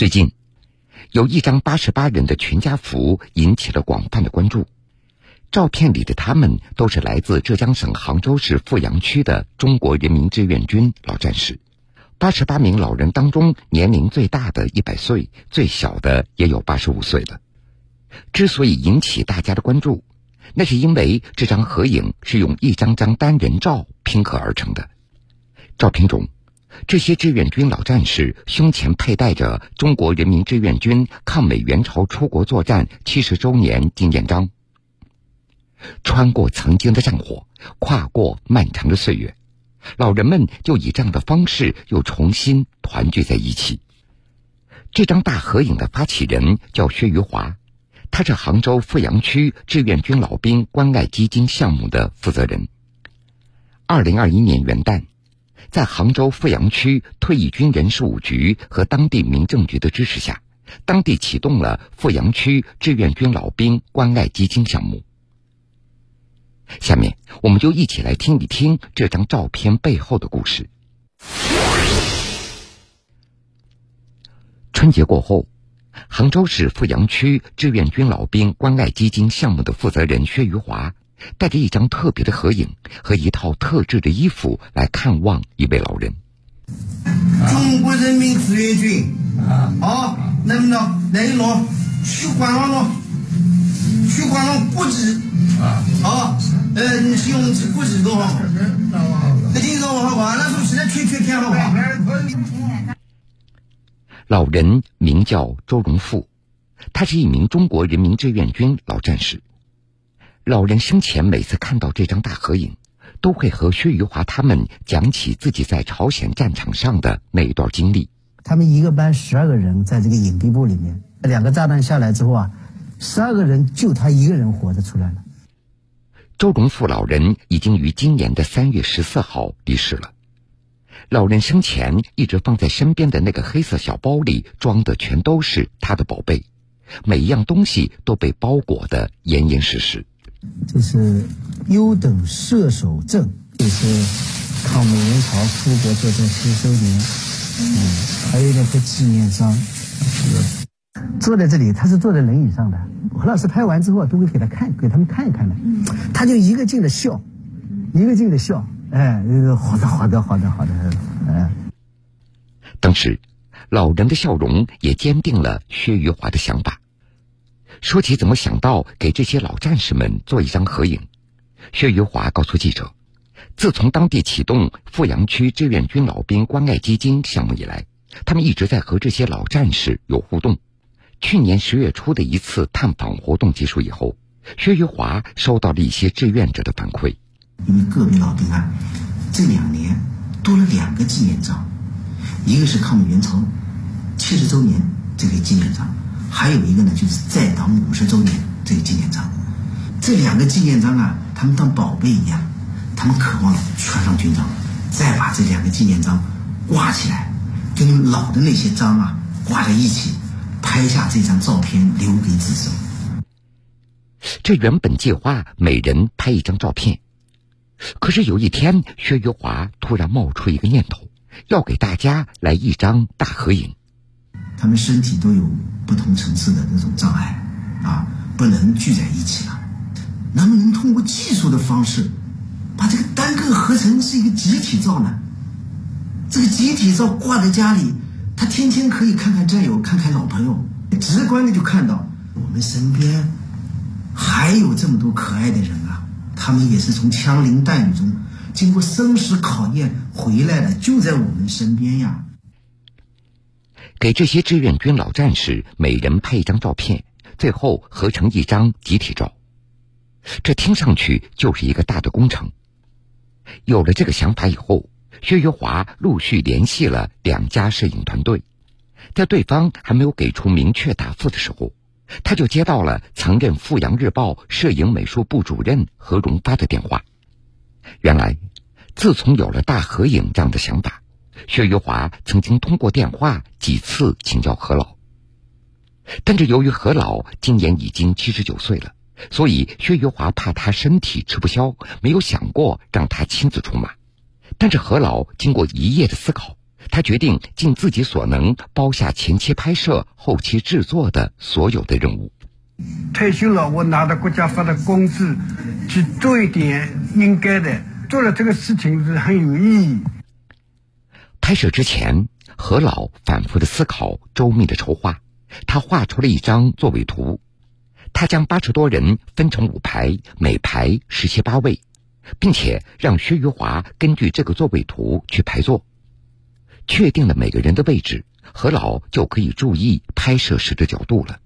最近，有一张八十八人的全家福引起了广泛的关注。照片里的他们都是来自浙江省杭州市富阳区的中国人民志愿军老战士。八十八名老人当中，年龄最大的一百岁，最小的也有八十五岁了。之所以引起大家的关注，那是因为这张合影是用一张张单人照拼合而成的。照片中，这些志愿军老战士胸前佩戴着中国人民志愿军抗美援朝出国作战七十周年纪念章。穿过曾经的战火，跨过漫长的岁月，老人们就以这样的方式又重新团聚在一起。这张大合影的发起人叫薛余华，他是杭州富阳区志愿军老兵关爱基金项目的负责人。二零二一年元旦，在杭州富阳区退役军人事务局和当地民政局的支持下，当地启动了富阳区志愿军老兵关爱基金项目。下面，我们就一起来听一听这张照片背后的故事。春节过后，杭州市富阳区志愿军老兵关爱基金项目的负责人薛余华，带着一张特别的合影和一套特制的衣服来看望一位老人。中国人民志愿军啊，啊，能不能来弄去关了弄，去关了估计啊，啊。呃，你是用估计多少？那今早好吧，那时候现在全全偏好吧。老人名叫周荣富，他是一名中国人民志愿军老战士。老人生前每次看到这张大合影，都会和薛余华他们讲起自己在朝鲜战场上的那一段经历。他们一个班十二个人在这个隐蔽部里面，两个炸弹下来之后啊，十二个人就他一个人活着出来了。周荣富老人已经于今年的三月十四号离世了。老人生前一直放在身边的那个黑色小包里装的全都是他的宝贝，每一样东西都被包裹的严严实实。这是优等射手证，这是抗美援朝出国作战七十周年，嗯，还有两个纪念章。坐在这里，他是坐在轮椅上的。何老师拍完之后都会给他看，给他们看一看的。他就一个劲的笑，一个劲的笑。哎，好的，好的，好的，好的，哎。当时，老人的笑容也坚定了薛余华的想法。说起怎么想到给这些老战士们做一张合影，薛余华告诉记者：自从当地启动富阳区志愿军老兵关爱基金项目以来，他们一直在和这些老战士有互动。去年十月初的一次探访活动结束以后，薛余华收到了一些志愿者的反馈。因为个别老兵啊，这两年多了两个纪念章，一个是抗美援朝七十周年这个纪念章，还有一个呢就是在党五十周年这个纪念章。这两个纪念章啊，他们当宝贝一样，他们渴望穿上军装，再把这两个纪念章挂起来，跟老的那些章啊挂在一起。拍下这张照片留给子孙。这原本计划每人拍一张照片，可是有一天，薛余华突然冒出一个念头，要给大家来一张大合影。他们身体都有不同层次的那种障碍，啊，不能聚在一起了。能不能通过技术的方式，把这个单个合成是一个集体照呢？这个集体照挂在家里。他天天可以看看战友，看看老朋友，直观的就看到我们身边还有这么多可爱的人啊！他们也是从枪林弹雨中经过生死考验回来的，就在我们身边呀。给这些志愿军老战士每人拍一张照片，最后合成一张集体照，这听上去就是一个大的工程。有了这个想法以后。薛余华陆续联系了两家摄影团队，在对方还没有给出明确答复的时候，他就接到了曾任《富阳日报》摄影美术部主任何荣发的电话。原来，自从有了大合影这样的想法，薛余华曾经通过电话几次请教何老，但是由于何老今年已经七十九岁了，所以薛余华怕他身体吃不消，没有想过让他亲自出马。但是何老经过一夜的思考，他决定尽自己所能包下前期拍摄、后期制作的所有的任务。退休了，我拿着国家发的工资去做一点应该的，做了这个事情是很有意义。拍摄之前，何老反复的思考，周密的筹划，他画出了一张座位图。他将八十多人分成五排，每排十七八位，并且让薛余华根据这个座位图去排座。确定了每个人的位置，何老就可以注意拍摄时的角度了。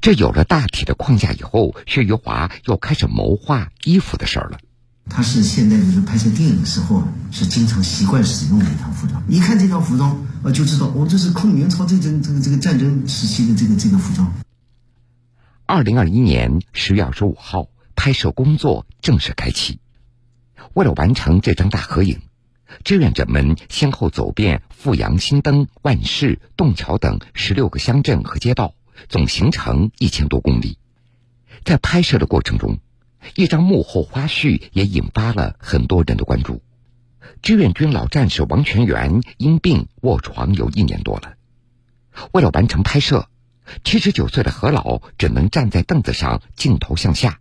这有了大体的框架以后，薛余华又开始谋划衣服的事儿了。他是现在就是拍摄电影时候是经常习惯使用的一套服装，一看这套服装，呃，就知道哦，这是抗元朝这阵这个这个战争时期的这个这个服装。二零二一年十月二十五号，拍摄工作正式开启。为了完成这张大合影。志愿者们先后走遍富阳、新登、万市、洞桥等十六个乡镇和街道，总行程一千多公里。在拍摄的过程中，一张幕后花絮也引发了很多人的关注。志愿军老战士王全元因病卧床有一年多了，为了完成拍摄，七十九岁的何老只能站在凳子上，镜头向下。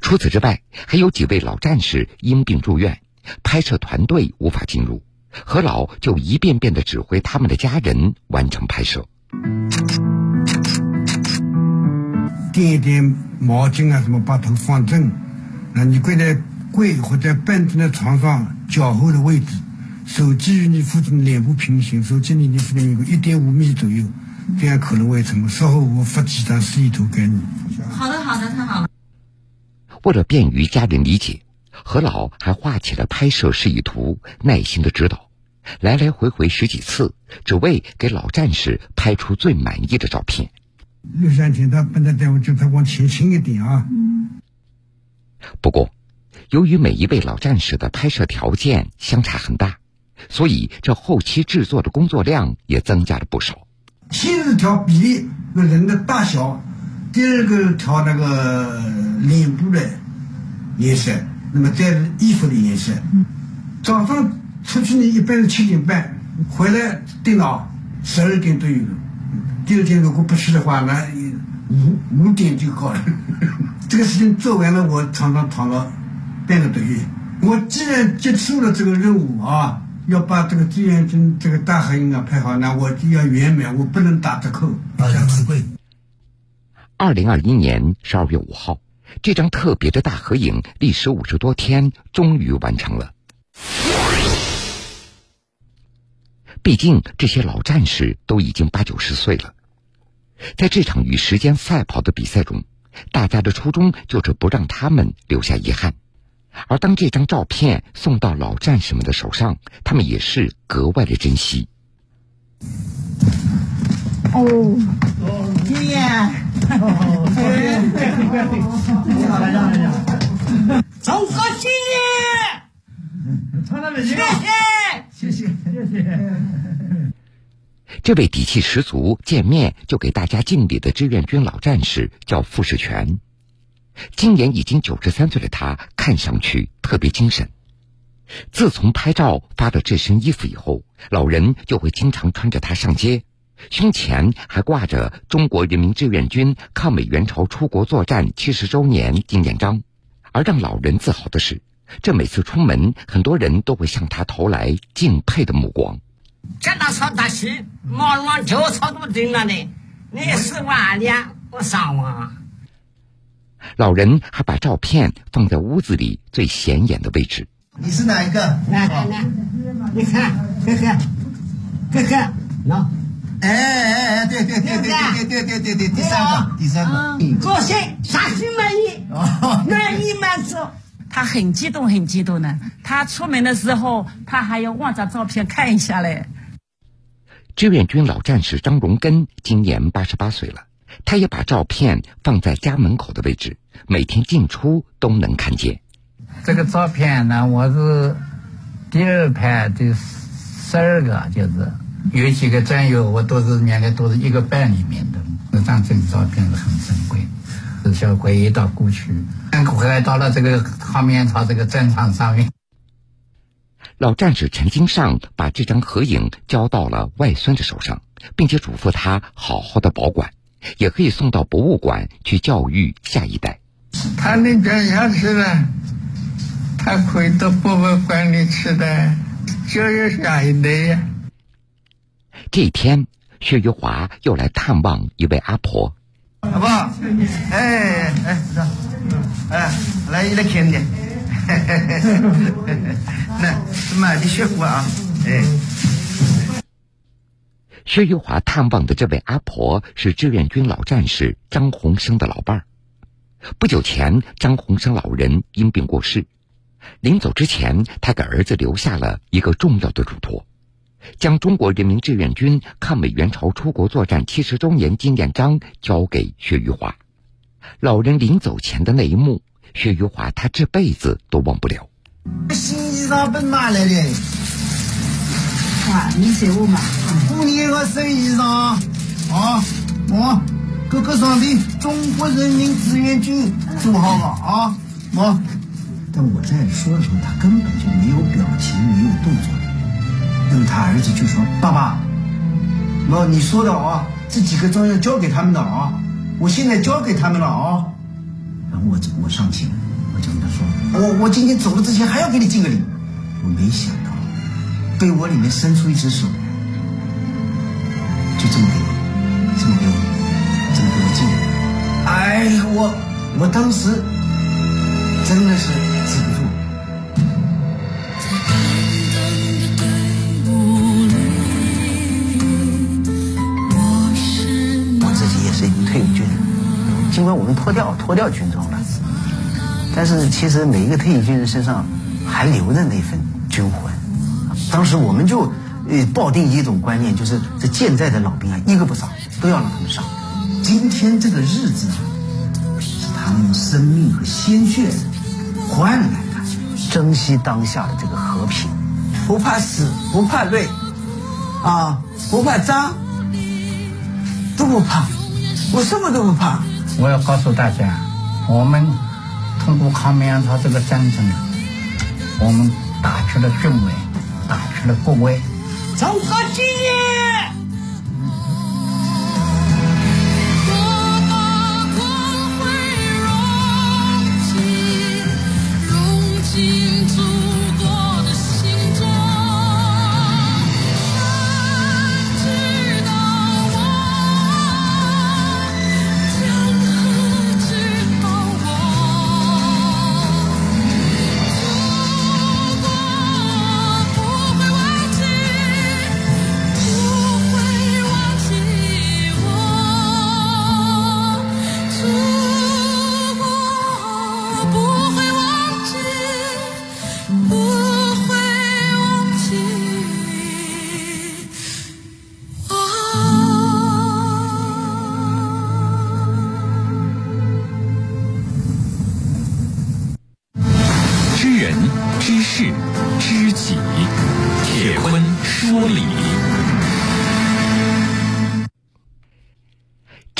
除此之外，还有几位老战士因病住院。拍摄团队无法进入，何老就一遍遍的指挥他们的家人完成拍摄。垫一垫毛巾啊，什么把头放正。那你跪在跪或者半蹲在床上脚后的位置，手机与你父亲脸部平行，手机离你父亲一点五米左右，这样可能会成功。稍后我发几张示意图给你。好的，好的，太好了。为了便于家人理解。何老还画起了拍摄示意图，耐心的指导，来来回回十几次，只为给老战士拍出最满意的照片。六三天，他本来带我就他往前倾一点啊。不过，由于每一位老战士的拍摄条件相差很大，所以这后期制作的工作量也增加了不少。先是调比例，那人的大小；第二个调那个脸部的颜色。那么再是衣服的颜色。早上出去呢，一般是七点半，回来电脑十二点都有了。第二天如果不去的话，那五五点就好了。这个事情做完了，我常常躺了半个多月。我既然接受了这个任务啊，要把这个志愿军这个大合影啊拍好，那我就要圆满，我不能打折扣。很珍贵。二零二一年十二月五号。这张特别的大合影历时五十多天，终于完成了。毕竟这些老战士都已经八九十岁了，在这场与时间赛跑的比赛中，大家的初衷就是不让他们留下遗憾。而当这张照片送到老战士们的手上，他们也是格外的珍惜。哦，爷爷。走好新年！谢谢，谢谢，谢谢。这位底气十足、见面就给大家敬礼的志愿军老战士叫傅世全。今年已经九十三岁的他，看上去特别精神。自从拍照发了这身衣服以后，老人就会经常穿着它上街。胸前还挂着中国人民志愿军抗美援朝出国作战七十周年纪念章，而让老人自豪的是，这每次出门，很多人都会向他投来敬佩的目光。见到曹大西，忙忙叫草都定了的，你是万年我上网！老人还把照片放在屋子里最显眼的位置。你是哪一个？来来来，你看，看看，看看，喏。哎哎哎，对对对对对对对对对，第三个第三个，高兴，啥心满意，满意满足。他很激动，很激动的。他出门的时候，他还要望着照片看一下嘞。志愿军老战士张荣根今年八十八岁了，他也把照片放在家门口的位置，每天进出都能看见。这个照片呢，我是第二排第十二个，就是。有几个战友，我都是原来都是一个班里面的，那张这照片是很珍贵，是想回忆到过去，回来到了这个抗面朝这个战场上面。老战士陈金尚把这张合影交到了外孙子手上，并且嘱咐他好好的保管，也可以送到博物馆去教育下一代。他能捐下去了，他可以到博物馆里去的，教育下一代呀。这一天，薛玉华又来探望一位阿婆。好不好？哎 哎，走，哎，来一来看 的。那买的雪花啊，哎。薛玉华探望的这位阿婆是志愿军老战士张洪生的老伴儿。不久前，张洪生老人因病过世，临走之前，他给儿子留下了一个重要的嘱托，将中国人民志愿军抗美援朝出国作战七十周年纪念章交给薛玉华。老人临走前的那一幕。薛玉华，他这辈子都忘不了。新衣裳奔哪来的？啊，你写我嘛？过年我新衣裳啊！我哥哥上的中国人民志愿军做好了啊！我，但我在说的时候，他根本就没有表情，没有动作。儿子就说：“爸爸，那你说的啊，这几个章要交给他们的啊，我现在交给他们了啊。”然后我我上前，我就跟他说：“我我今天走了之前还要给你敬个礼。”我没想到，被窝里面伸出一只手，就这么给我，这么给我，这么给我敬。哎，我我当时真的是脱掉军装了，但是其实每一个退役军人身上还留着那份军魂。当时我们就抱定一种观念，就是这健在的老兵啊，一个不少，都要让他们上。今天这个日子，是他们用生命和鲜血换来的，珍惜当下的这个和平，不怕死，不怕累，啊，不怕脏，都不怕，我什么都不怕。我要告诉大家，我们通过抗美援朝这个战争，我们打出了军威，打出了国威。中国今日。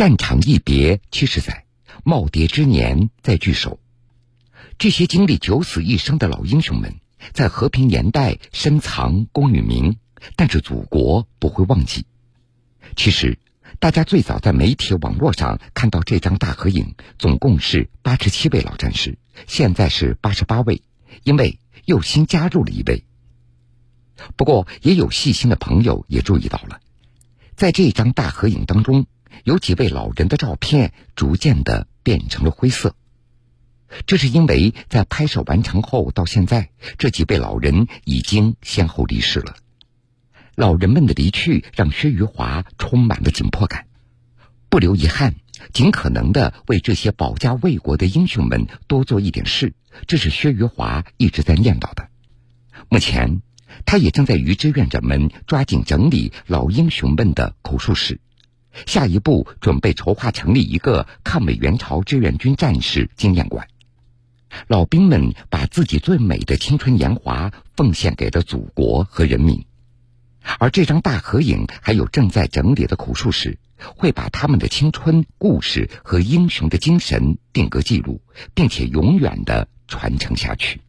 战场一别七十载，耄耋之年再聚首。这些经历九死一生的老英雄们，在和平年代深藏功与名，但是祖国不会忘记。其实，大家最早在媒体网络上看到这张大合影，总共是八十七位老战士，现在是八十八位，因为又新加入了一位。不过，也有细心的朋友也注意到了，在这张大合影当中。有几位老人的照片逐渐的变成了灰色，这是因为在拍摄完成后到现在，这几位老人已经先后离世了。老人们的离去让薛余华充满了紧迫感，不留遗憾，尽可能的为这些保家卫国的英雄们多做一点事，这是薛余华一直在念叨的。目前，他也正在与志愿者们抓紧整理老英雄们的口述史。下一步准备筹划成立一个抗美援朝志愿军战士纪念馆，老兵们把自己最美的青春年华奉献给了祖国和人民，而这张大合影还有正在整理的口述史，会把他们的青春故事和英雄的精神定格记录，并且永远的传承下去。